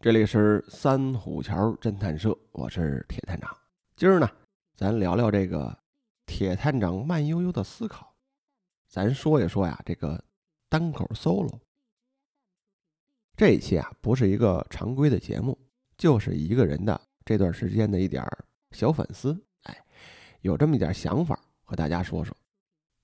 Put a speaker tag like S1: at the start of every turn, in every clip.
S1: 这里是三虎桥侦探社，我是铁探长。今儿呢，咱聊聊这个铁探长慢悠悠的思考。咱说一说呀，这个单口 solo。这一期啊，不是一个常规的节目，就是一个人的这段时间的一点小反思。哎，有这么一点想法和大家说说。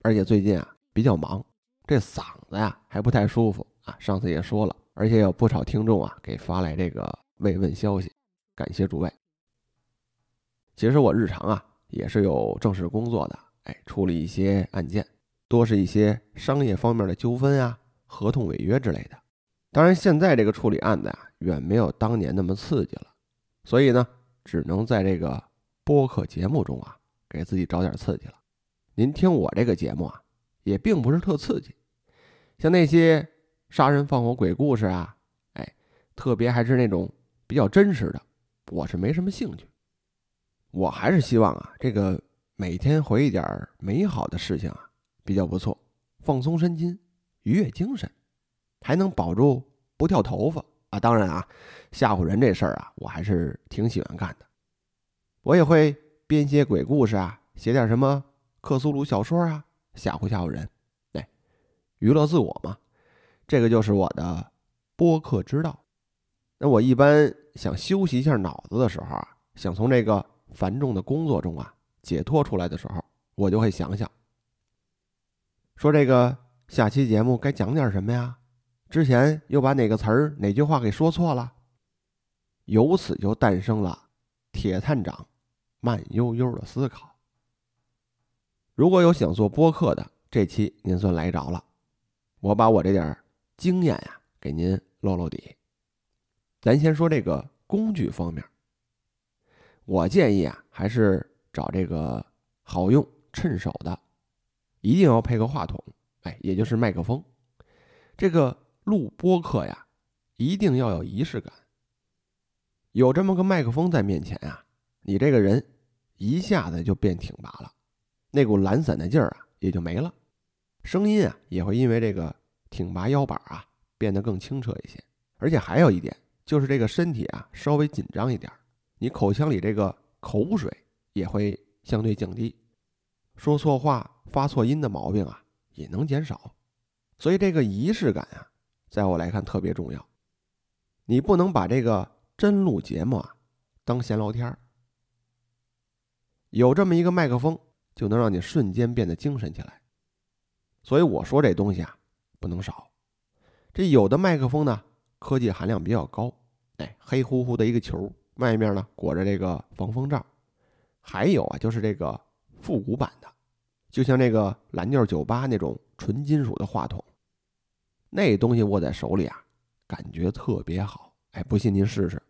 S1: 而且最近啊比较忙，这嗓子呀还不太舒服啊。上次也说了。而且有不少听众啊给发来这个慰问消息，感谢诸位。其实我日常啊也是有正式工作的，哎，处理一些案件，多是一些商业方面的纠纷啊、合同违约之类的。当然，现在这个处理案子啊远没有当年那么刺激了，所以呢，只能在这个播客节目中啊给自己找点刺激了。您听我这个节目啊，也并不是特刺激，像那些。杀人放火鬼故事啊，哎，特别还是那种比较真实的，我是没什么兴趣。我还是希望啊，这个每天回忆点美好的事情啊，比较不错，放松身心，愉悦精神，还能保住不掉头发啊。当然啊，吓唬人这事儿啊，我还是挺喜欢干的。我也会编些鬼故事啊，写点什么克苏鲁小说啊，吓唬吓唬人，哎，娱乐自我嘛。这个就是我的播客之道。那我一般想休息一下脑子的时候啊，想从这个繁重的工作中啊解脱出来的时候，我就会想想，说这个下期节目该讲点什么呀？之前又把哪个词儿、哪句话给说错了？由此就诞生了铁探长慢悠悠的思考。如果有想做播客的，这期您算来着了。我把我这点经验呀，给您露露底。咱先说这个工具方面，我建议啊，还是找这个好用、趁手的，一定要配个话筒，哎，也就是麦克风。这个录播课呀，一定要有仪式感。有这么个麦克风在面前啊，你这个人一下子就变挺拔了，那股懒散的劲儿啊也就没了，声音啊也会因为这个。挺拔腰板啊，变得更清澈一些。而且还有一点，就是这个身体啊稍微紧张一点，你口腔里这个口水也会相对降低，说错话、发错音的毛病啊也能减少。所以这个仪式感啊，在我来看特别重要。你不能把这个真录节目啊当闲聊天儿。有这么一个麦克风，就能让你瞬间变得精神起来。所以我说这东西啊。不能少，这有的麦克风呢，科技含量比较高，哎，黑乎乎的一个球，外面呢裹着这个防风罩。还有啊，就是这个复古版的，就像那个蓝调酒吧那种纯金属的话筒，那东西握在手里啊，感觉特别好。哎，不信您试试。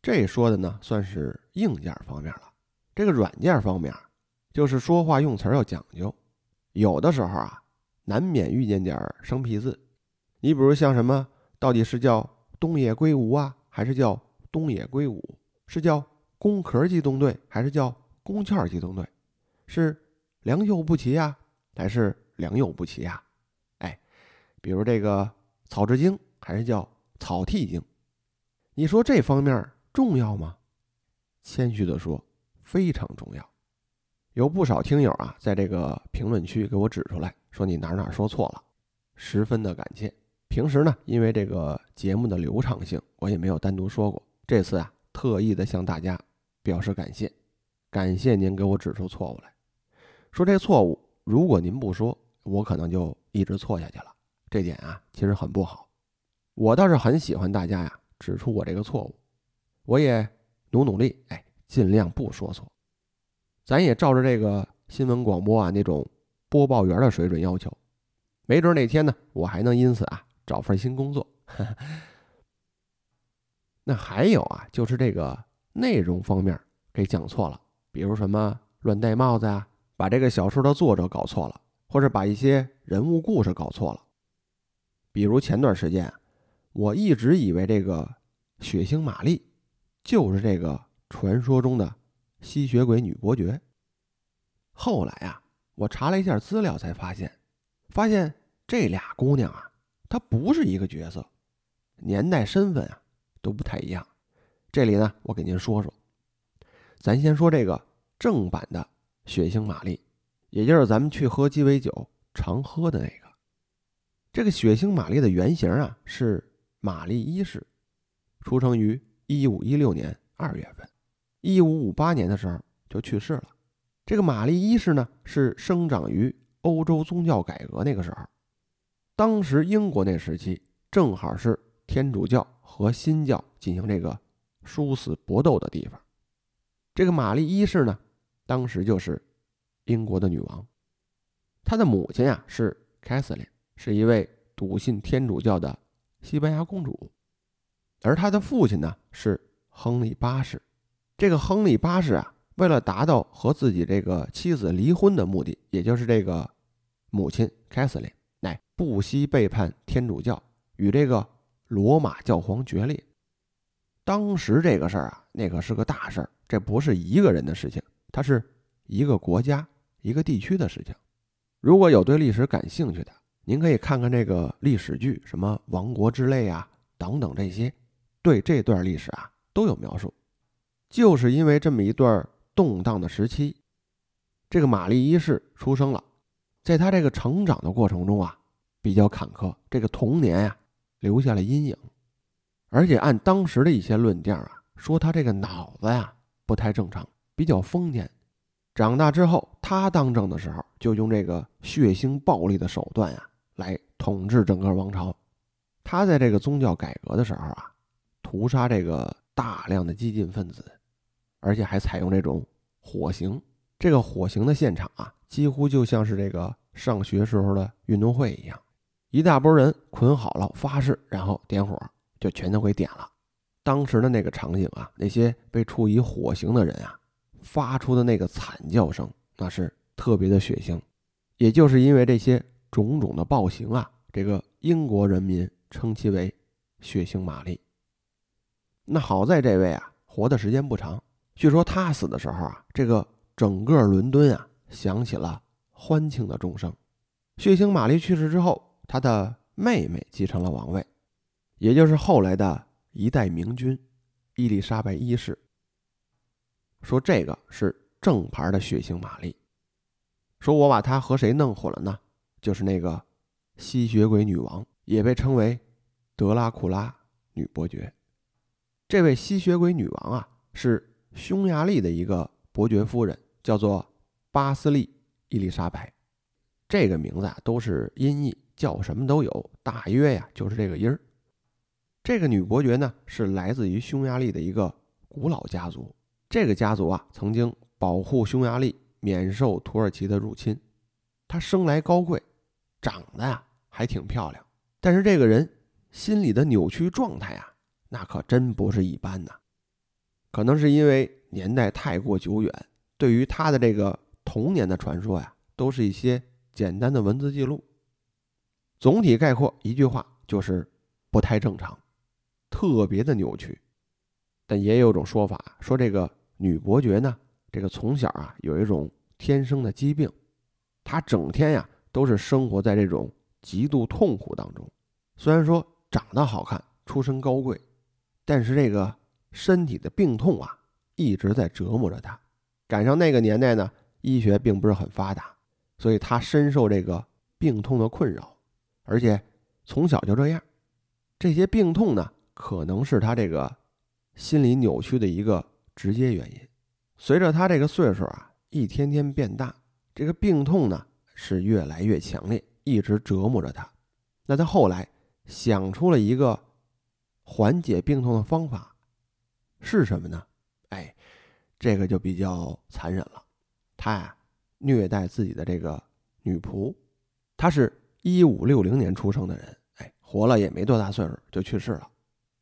S1: 这说的呢，算是硬件方面了。这个软件方面，就是说话用词要讲究，有的时候啊。难免遇见点儿生僻字，你比如像什么，到底是叫东野圭吾啊，还是叫东野圭吾？是叫工壳机动队，还是叫工券机动队？是良莠不齐呀，还是良莠不齐呀？哎，比如这个草之精，还是叫草剃精？你说这方面重要吗？谦虚的说，非常重要。有不少听友啊，在这个评论区给我指出来。说你哪哪说错了，十分的感谢。平时呢，因为这个节目的流畅性，我也没有单独说过。这次啊，特意的向大家表示感谢，感谢您给我指出错误来。说这错误，如果您不说，我可能就一直错下去了。这点啊，其实很不好。我倒是很喜欢大家呀指出我这个错误，我也努努力，哎，尽量不说错。咱也照着这个新闻广播啊那种。播报员的水准要求，没准哪天呢，我还能因此啊找份新工作。那还有啊，就是这个内容方面给讲错了，比如什么乱戴帽子啊，把这个小说的作者搞错了，或者把一些人物故事搞错了。比如前段时间，我一直以为这个血腥玛丽就是这个传说中的吸血鬼女伯爵，后来啊。我查了一下资料，才发现，发现这俩姑娘啊，她不是一个角色。年代、身份啊都不太一样。这里呢，我给您说说。咱先说这个正版的血腥玛丽，也就是咱们去喝鸡尾酒常喝的那个。这个血腥玛丽的原型啊是玛丽一世，出生于一五一六年二月份，一五五八年的时候就去世了。这个玛丽一世呢是生长于欧洲宗教改革那个时候，当时英国那时期正好是天主教和新教进行这个殊死搏斗的地方。这个玛丽一世呢，当时就是英国的女王，她的母亲呀是凯瑟琳。是一位笃信天主教的西班牙公主，而她的父亲呢是亨利八世。这个亨利八世啊，为了达到和自己这个妻子离婚的目的，也就是这个母亲凯瑟琳，乃不惜背叛天主教，与这个罗马教皇决裂。当时这个事儿啊，那可是个大事儿，这不是一个人的事情，它是一个国家、一个地区的事情。如果有对历史感兴趣的，您可以看看这个历史剧，什么《亡国之泪》啊，等等这些，对这段历史啊都有描述。就是因为这么一段动荡的时期，这个玛丽一世出生了，在她这个成长的过程中啊，比较坎坷，这个童年呀留下了阴影，而且按当时的一些论调啊，说她这个脑子呀不太正常，比较疯癫。长大之后，他当政的时候，就用这个血腥暴力的手段呀。来统治整个王朝，他在这个宗教改革的时候啊，屠杀这个大量的激进分子，而且还采用这种火刑。这个火刑的现场啊，几乎就像是这个上学时候的运动会一样，一大波人捆好了发誓，然后点火，就全都给点了。当时的那个场景啊，那些被处以火刑的人啊，发出的那个惨叫声，那是特别的血腥。也就是因为这些。种种的暴行啊，这个英国人民称其为“血腥玛丽”。那好在这位啊，活的时间不长。据说他死的时候啊，这个整个伦敦啊，响起了欢庆的钟声。血腥玛丽去世之后，他的妹妹继承了王位，也就是后来的一代明君伊丽莎白一世。说这个是正牌的血腥玛丽。说我把她和谁弄混了呢？就是那个吸血鬼女王，也被称为德拉库拉女伯爵。这位吸血鬼女王啊，是匈牙利的一个伯爵夫人，叫做巴斯利伊丽莎白。这个名字啊，都是音译，叫什么都有，大约呀就是这个音儿。这个女伯爵呢，是来自于匈牙利的一个古老家族。这个家族啊，曾经保护匈牙利免受土耳其的入侵。她生来高贵。长得呀还挺漂亮，但是这个人心里的扭曲状态啊，那可真不是一般呐。可能是因为年代太过久远，对于他的这个童年的传说呀，都是一些简单的文字记录。总体概括一句话就是不太正常，特别的扭曲。但也有种说法说，这个女伯爵呢，这个从小啊有一种天生的疾病，她整天呀。都是生活在这种极度痛苦当中。虽然说长得好看、出身高贵，但是这个身体的病痛啊，一直在折磨着他。赶上那个年代呢，医学并不是很发达，所以他深受这个病痛的困扰，而且从小就这样。这些病痛呢，可能是他这个心理扭曲的一个直接原因。随着他这个岁数啊，一天天变大，这个病痛呢。是越来越强烈，一直折磨着他。那他后来想出了一个缓解病痛的方法，是什么呢？哎，这个就比较残忍了。他呀，虐待自己的这个女仆。他是一五六零年出生的人，哎，活了也没多大岁数就去世了。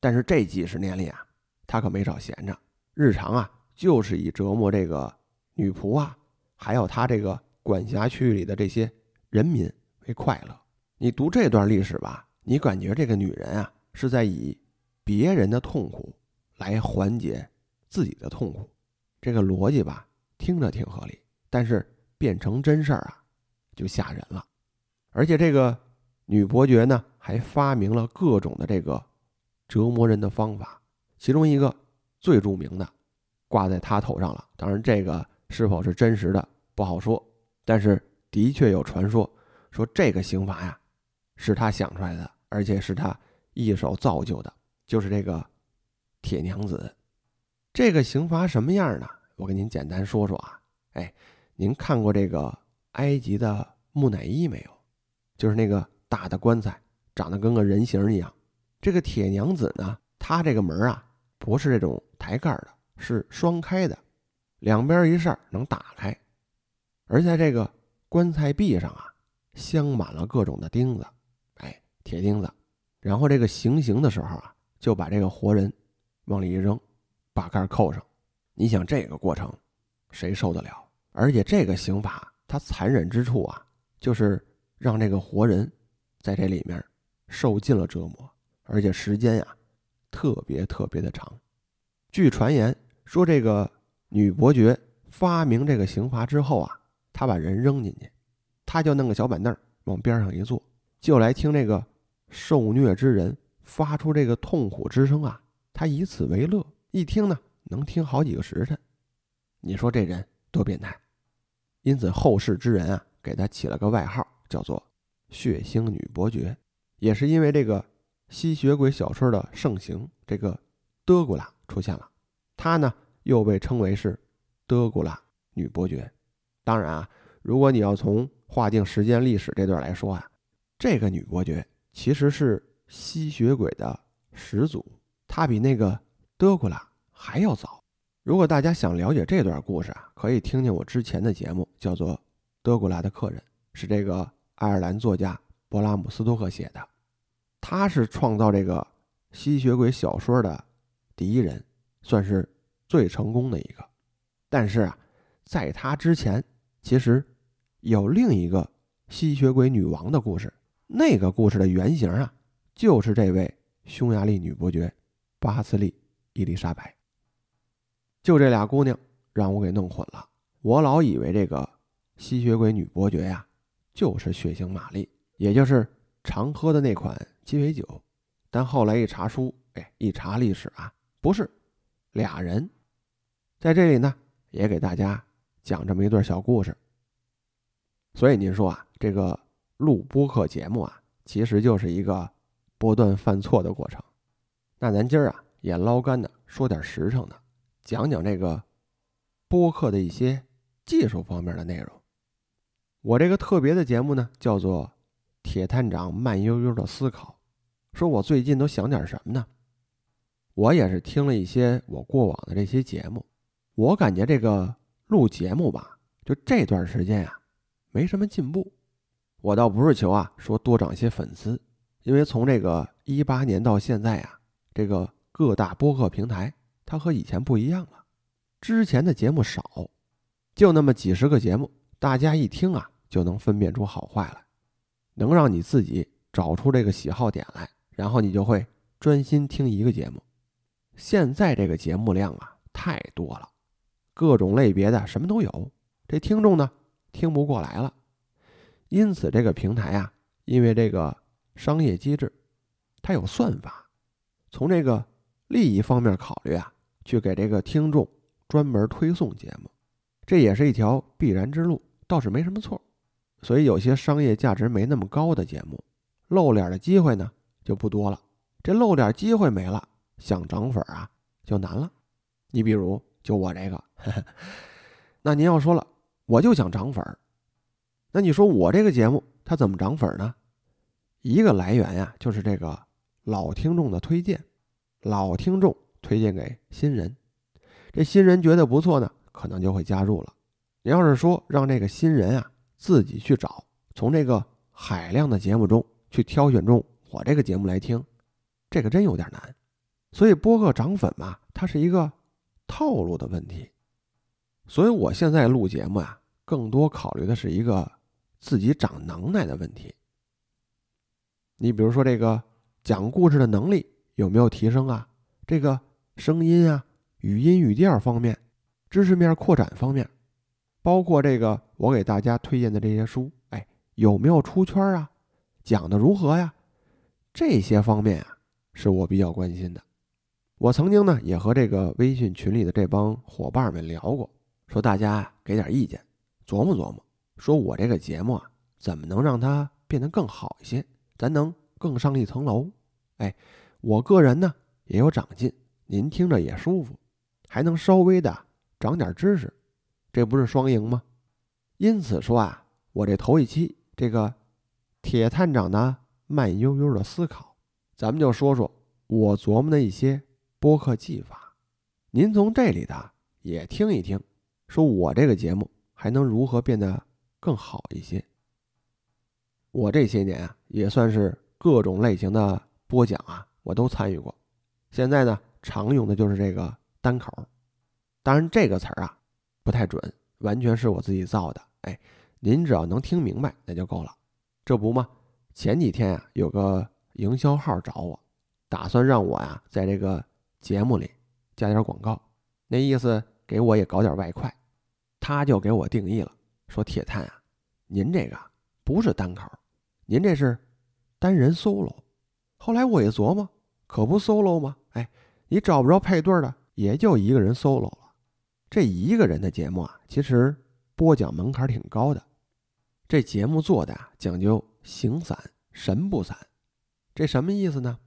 S1: 但是这几十年里啊，他可没少闲着，日常啊就是以折磨这个女仆啊，还有他这个。管辖区域里的这些人民为快乐。你读这段历史吧，你感觉这个女人啊是在以别人的痛苦来缓解自己的痛苦，这个逻辑吧听着挺合理，但是变成真事儿啊就吓人了。而且这个女伯爵呢还发明了各种的这个折磨人的方法，其中一个最著名的挂在他头上了。当然，这个是否是真实的不好说，但是的确有传说说这个刑罚呀是他想出来的，而且是他一手造就的，就是这个铁娘子。这个刑罚什么样呢？我给您简单说说啊。哎，您看过这个埃及的木乃伊没有？就是那个大的棺材，长得跟个人形一样。这个铁娘子呢，她这个门啊，不是这种抬盖的，是双开的，两边一扇能打开。而在这个棺材壁上啊，镶满了各种的钉子，哎，铁钉子。然后这个行刑的时候啊，就把这个活人往里一扔，把盖扣上。你想这个过程，谁受得了？而且这个刑法它残忍之处啊，就是让这个活人在这里面受尽了折磨。而且时间呀，特别特别的长。据传言说，这个女伯爵发明这个刑罚之后啊，她把人扔进去，她就弄个小板凳往边上一坐，就来听这个受虐之人发出这个痛苦之声啊。他以此为乐，一听呢，能听好几个时辰。你说这人多变态！因此后世之人啊，给他起了个外号，叫做“血腥女伯爵”，也是因为这个。吸血鬼小说的盛行，这个德古拉出现了，她呢又被称为是德古拉女伯爵。当然啊，如果你要从划定时间历史这段来说啊，这个女伯爵其实是吸血鬼的始祖，她比那个德古拉还要早。如果大家想了解这段故事啊，可以听听我之前的节目，叫做《德古拉的客人》，是这个爱尔兰作家勃拉姆斯托克写的。他是创造这个吸血鬼小说的第一人，算是最成功的一个。但是啊，在他之前，其实有另一个吸血鬼女王的故事。那个故事的原型啊，就是这位匈牙利女伯爵巴斯利伊丽莎白。就这俩姑娘让我给弄混了。我老以为这个吸血鬼女伯爵呀，就是血腥玛丽，也就是常喝的那款。鸡尾酒，但后来一查书，哎，一查历史啊，不是俩人，在这里呢，也给大家讲这么一段小故事。所以您说啊，这个录播客节目啊，其实就是一个不断犯错的过程。那咱今儿啊，也捞干的说点实诚的，讲讲这个播客的一些技术方面的内容。我这个特别的节目呢，叫做《铁探长慢悠悠的思考》。说我最近都想点什么呢？我也是听了一些我过往的这些节目，我感觉这个录节目吧，就这段时间呀，没什么进步。我倒不是求啊，说多涨些粉丝，因为从这个一八年到现在啊，这个各大播客平台它和以前不一样了。之前的节目少，就那么几十个节目，大家一听啊，就能分辨出好坏来，能让你自己找出这个喜好点来。然后你就会专心听一个节目。现在这个节目量啊太多了，各种类别的什么都有，这听众呢听不过来了。因此这个平台啊，因为这个商业机制，它有算法，从这个利益方面考虑啊，去给这个听众专门推送节目，这也是一条必然之路，倒是没什么错。所以有些商业价值没那么高的节目，露脸的机会呢。就不多了，这露脸机会没了，想涨粉啊就难了。你比如就我这个，那您要说了，我就想涨粉那你说我这个节目它怎么涨粉呢？一个来源呀，就是这个老听众的推荐，老听众推荐给新人，这新人觉得不错呢，可能就会加入了。你要是说让这个新人啊自己去找，从这个海量的节目中去挑选中。我这个节目来听，这个真有点难，所以播客涨粉嘛，它是一个套路的问题。所以我现在录节目啊，更多考虑的是一个自己长能耐的问题。你比如说这个讲故事的能力有没有提升啊？这个声音啊、语音语调方面、知识面扩展方面，包括这个我给大家推荐的这些书，哎，有没有出圈啊？讲的如何呀？这些方面啊，是我比较关心的。我曾经呢也和这个微信群里的这帮伙伴们聊过，说大家给点意见，琢磨琢磨，说我这个节目啊怎么能让它变得更好一些，咱能更上一层楼。哎，我个人呢也有长进，您听着也舒服，还能稍微的长点知识，这不是双赢吗？因此说啊，我这头一期这个铁探长的慢悠悠的思考，咱们就说说我琢磨的一些播客技法，您从这里的也听一听，说我这个节目还能如何变得更好一些。我这些年啊，也算是各种类型的。播讲啊，我都参与过。现在呢，常用的就是这个单口。当然，这个词儿啊不太准，完全是我自己造的。哎，您只要能听明白，那就够了。这不吗？前几天啊，有个营销号找我，打算让我呀在这个节目里加点广告，那意思给我也搞点外快。他就给我定义了，说铁探啊，您这个不是单口，您这是单人 solo。后来我一琢磨，可不 solo 吗？哎，你找不着配对的，也就一个人 solo 了。这一个人的节目啊，其实播讲门槛挺高的。这节目做的啊，讲究形散神不散。这什么意思呢？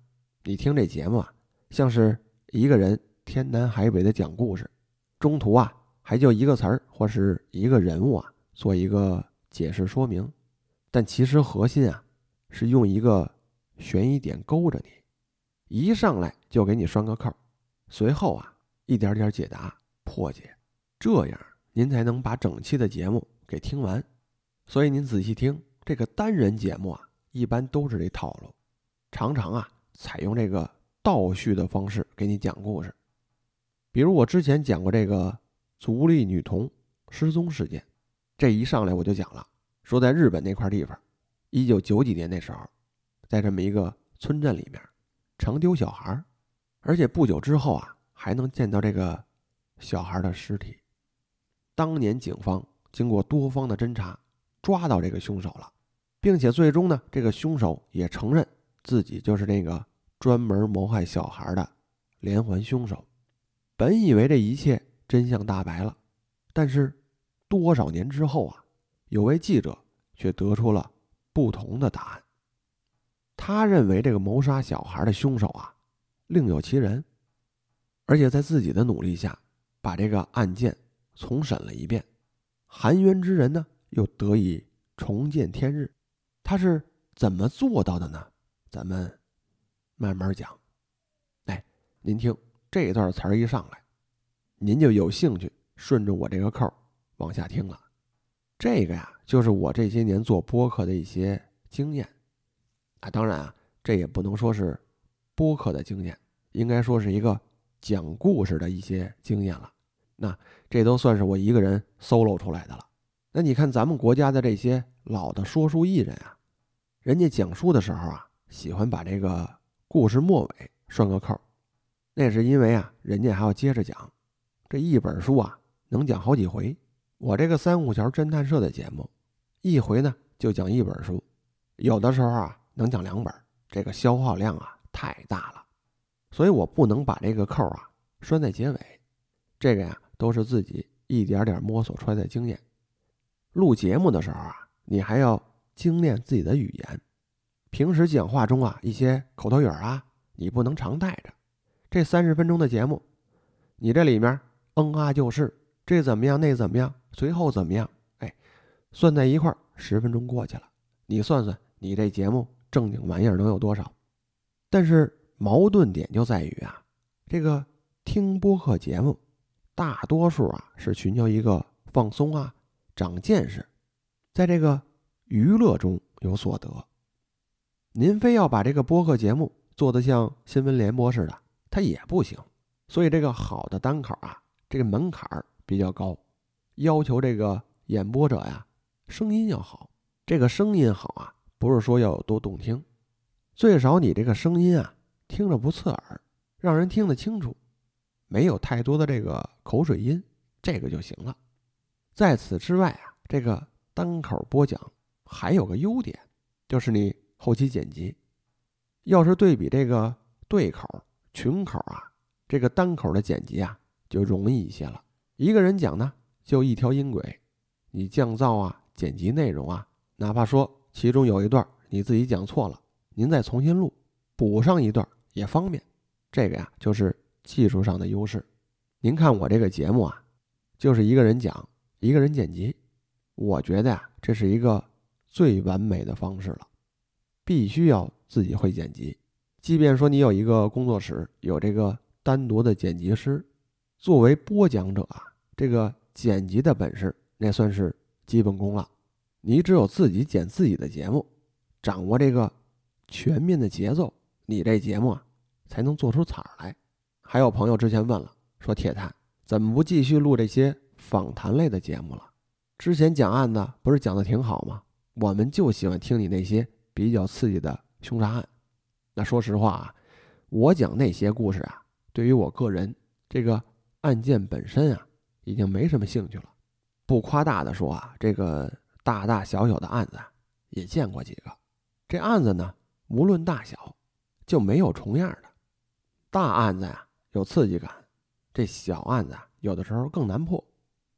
S1: 你听这节目啊，像是一个人天南海北的讲故事，中途啊还就一个词儿或是一个人物啊做一个解释说明，但其实核心啊是用一个。悬疑点勾着你，一上来就给你拴个扣，随后啊一点点解答破解，这样您才能把整期的节目给听完。所以您仔细听，这个单人节目啊，一般都是这套路，常常啊采用这个倒叙的方式给你讲故事。比如我之前讲过这个足利女童失踪事件，这一上来我就讲了，说在日本那块地方，一九九几年那时候。在这么一个村镇里面，常丢小孩而且不久之后啊，还能见到这个小孩的尸体。当年警方经过多方的侦查，抓到这个凶手了，并且最终呢，这个凶手也承认自己就是那个专门谋害小孩的连环凶手。本以为这一切真相大白了，但是多少年之后啊，有位记者却得出了不同的答案。他认为这个谋杀小孩的凶手啊，另有其人，而且在自己的努力下，把这个案件重审了一遍，含冤之人呢又得以重见天日。他是怎么做到的呢？咱们慢慢讲。哎，您听这段词儿一上来，您就有兴趣顺着我这个扣往下听了。这个呀，就是我这些年做播客的一些经验。啊，当然啊，这也不能说是播客的经验，应该说是一个讲故事的一些经验了。那这都算是我一个人 solo 出来的了。那你看咱们国家的这些老的说书艺人啊，人家讲书的时候啊，喜欢把这个故事末尾拴个扣，那是因为啊，人家还要接着讲。这一本书啊，能讲好几回。我这个三五桥侦探社的节目，一回呢就讲一本书，有的时候啊。能讲两本，这个消耗量啊太大了，所以我不能把这个扣啊拴在结尾。这个呀都是自己一点点摸索出来的经验。录节目的时候啊，你还要精炼自己的语言。平时讲话中啊一些口头语啊，你不能常带着。这三十分钟的节目，你这里面嗯啊就是这怎么样那怎么样，随后怎么样？哎，算在一块儿，十分钟过去了，你算算你这节目。正经玩意儿能有多少？但是矛盾点就在于啊，这个听播客节目，大多数啊是寻求一个放松啊、长见识，在这个娱乐中有所得。您非要把这个播客节目做得像新闻联播似的，它也不行。所以这个好的单口啊，这个门槛儿比较高，要求这个演播者呀声音要好，这个声音好啊。不是说要有多动听，最少你这个声音啊，听着不刺耳，让人听得清楚，没有太多的这个口水音，这个就行了。在此之外啊，这个单口播讲还有个优点，就是你后期剪辑，要是对比这个对口、群口啊，这个单口的剪辑啊就容易一些了。一个人讲呢，就一条音轨，你降噪啊、剪辑内容啊，哪怕说其中有一段你自己讲错了，您再重新录，补上一段也方便。这个呀，就是技术上的优势。您看我这个节目啊，就是一个人讲，一个人剪辑，我觉得呀，这是一个最完美的方式了。必须要自己会剪辑，即便说你有一个工作室，有这个单独的剪辑师，作为播讲者啊，这个剪辑的本事那算是基本功了。你只有自己剪自己的节目，掌握这个全面的节奏，你这节目啊才能做出彩儿来。还有朋友之前问了，说铁探怎么不继续录这些访谈类的节目了？之前讲案子不是讲的挺好吗？我们就喜欢听你那些。比较刺激的凶杀案，那说实话啊，我讲那些故事啊，对于我个人这个案件本身啊，已经没什么兴趣了。不夸大的说啊，这个大大小小的案子也见过几个。这案子呢，无论大小，就没有重样的。大案子呀有刺激感，这小案子有的时候更难破。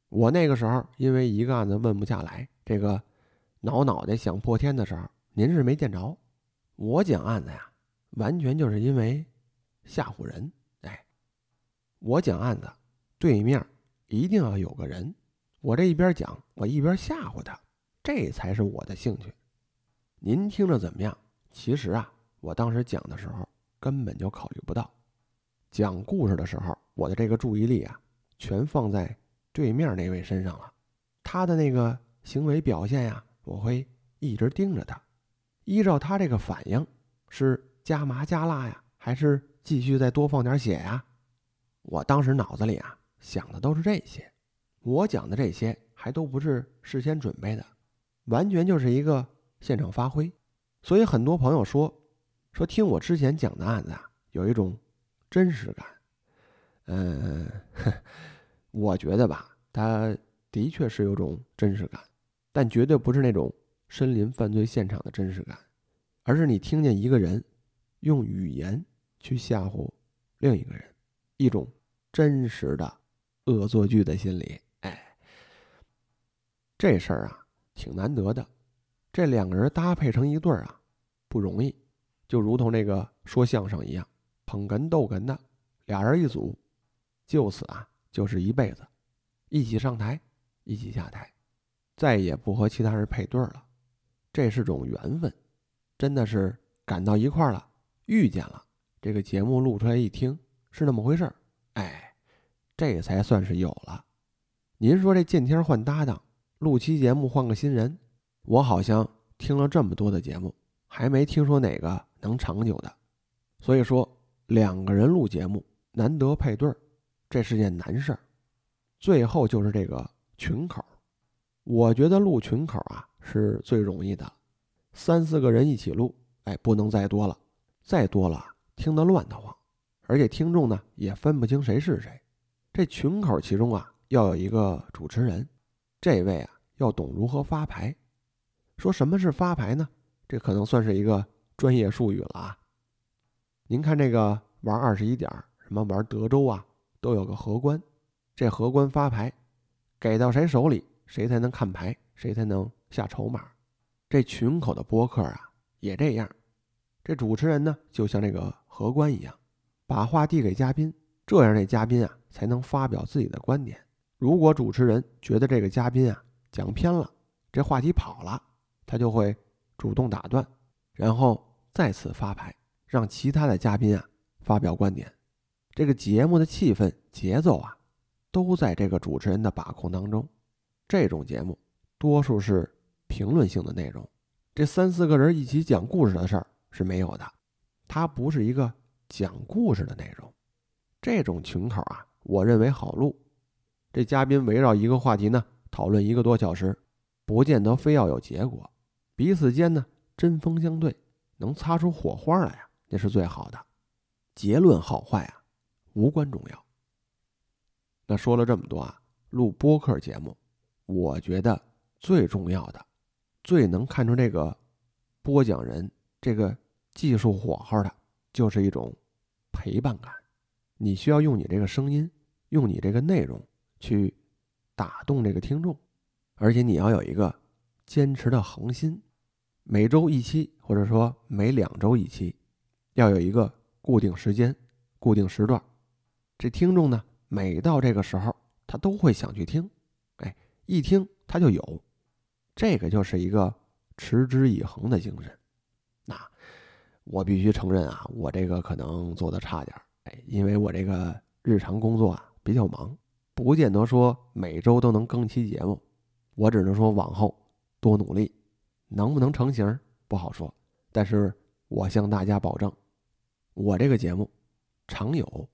S1: 我那个时候因为一个案子问不下来，这个挠脑袋想破天的时候。您是没见着，我讲案子呀，完全就是因为吓唬人。哎，我讲案子，对面一定要有个人，我这一边讲，我一边吓唬他，这才是我的兴趣。您听着怎么样？其实啊，我当时讲的时候根本就考虑不到，讲故事的时候，我的这个注意力啊，全放在对面那位身上了。他的那个行为表现呀，我会一直盯着他。依照他这个反应，是加麻加辣呀，还是继续再多放点血呀？我当时脑子里啊想的都是这些，我讲的这些还都不是事先准备的，完全就是一个现场发挥。所以很多朋友说，说听我之前讲的案子啊，有一种真实感。嗯，我觉得吧，他的确是有种真实感，但绝对不是那种。身临犯罪现场的真实感，而是你听见一个人用语言去吓唬另一个人，一种真实的恶作剧的心理。哎，这事儿啊挺难得的，这两个人搭配成一对儿啊不容易，就如同那个说相声一样，捧哏逗哏的俩人一组，就此啊就是一辈子，一起上台，一起下台，再也不和其他人配对了。这是种缘分，真的是赶到一块儿了，遇见了。这个节目录出来一听，是那么回事儿，哎，这才算是有了。您说这见天换搭档，录期节目换个新人，我好像听了这么多的节目，还没听说哪个能长久的。所以说，两个人录节目难得配对儿，这是件难事儿。最后就是这个群口，我觉得录群口啊。是最容易的，三四个人一起录，哎，不能再多了，再多了听得乱得慌，而且听众呢也分不清谁是谁。这群口其中啊，要有一个主持人，这位啊要懂如何发牌。说什么是发牌呢？这可能算是一个专业术语了啊。您看这个玩二十一点，什么玩德州啊，都有个荷官，这荷官发牌，给到谁手里，谁才能看牌，谁才能。下筹码，这群口的播客啊也这样。这主持人呢就像这个荷官一样，把话递给嘉宾，这样这嘉宾啊才能发表自己的观点。如果主持人觉得这个嘉宾啊讲偏了，这话题跑了，他就会主动打断，然后再次发牌，让其他的嘉宾啊发表观点。这个节目的气氛节奏啊都在这个主持人的把控当中。这种节目多数是。评论性的内容，这三四个人一起讲故事的事儿是没有的，它不是一个讲故事的内容。这种群口啊，我认为好录。这嘉宾围绕一个话题呢，讨论一个多小时，不见得非要有结果，彼此间呢针锋相对，能擦出火花来呀，那是最好的。结论好坏啊，无关重要。那说了这么多啊，录播客节目，我觉得最重要的。最能看出这个播讲人这个技术火候的，就是一种陪伴感，你需要用你这个声音，用你这个内容去打动这个听众，而且你要有一个坚持的恒心，每周一期，或者说每两周一期，要有一个固定时间、固定时段，这听众呢，每到这个时候，他都会想去听，哎，一听他就有，这个就是一个持之以恒的精神。那我必须承认啊，我这个可能做的差点哎，因为我这个日常工作啊比较忙，不见得说每周都能更期节目，我只能说往后多努力，能不能成型不好说，但是我向大家保证，我这个节目常有，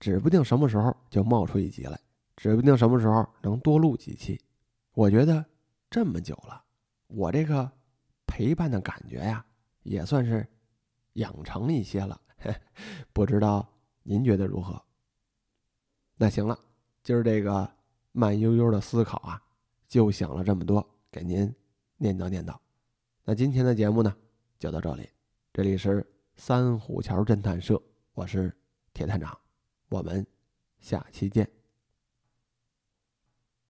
S1: 指不定什么时候就冒出一集来，指不定什么时候能多录几期，我觉得这么久了，我这个陪伴的感觉呀，也算是。养成一些了，不知道您觉得如何？那行了，今儿这个慢悠悠的思考啊，就想了这么多，给您念叨念叨。那今天的节目呢，就到这里。这里是三虎桥侦探社，我是铁探长，我们下期见。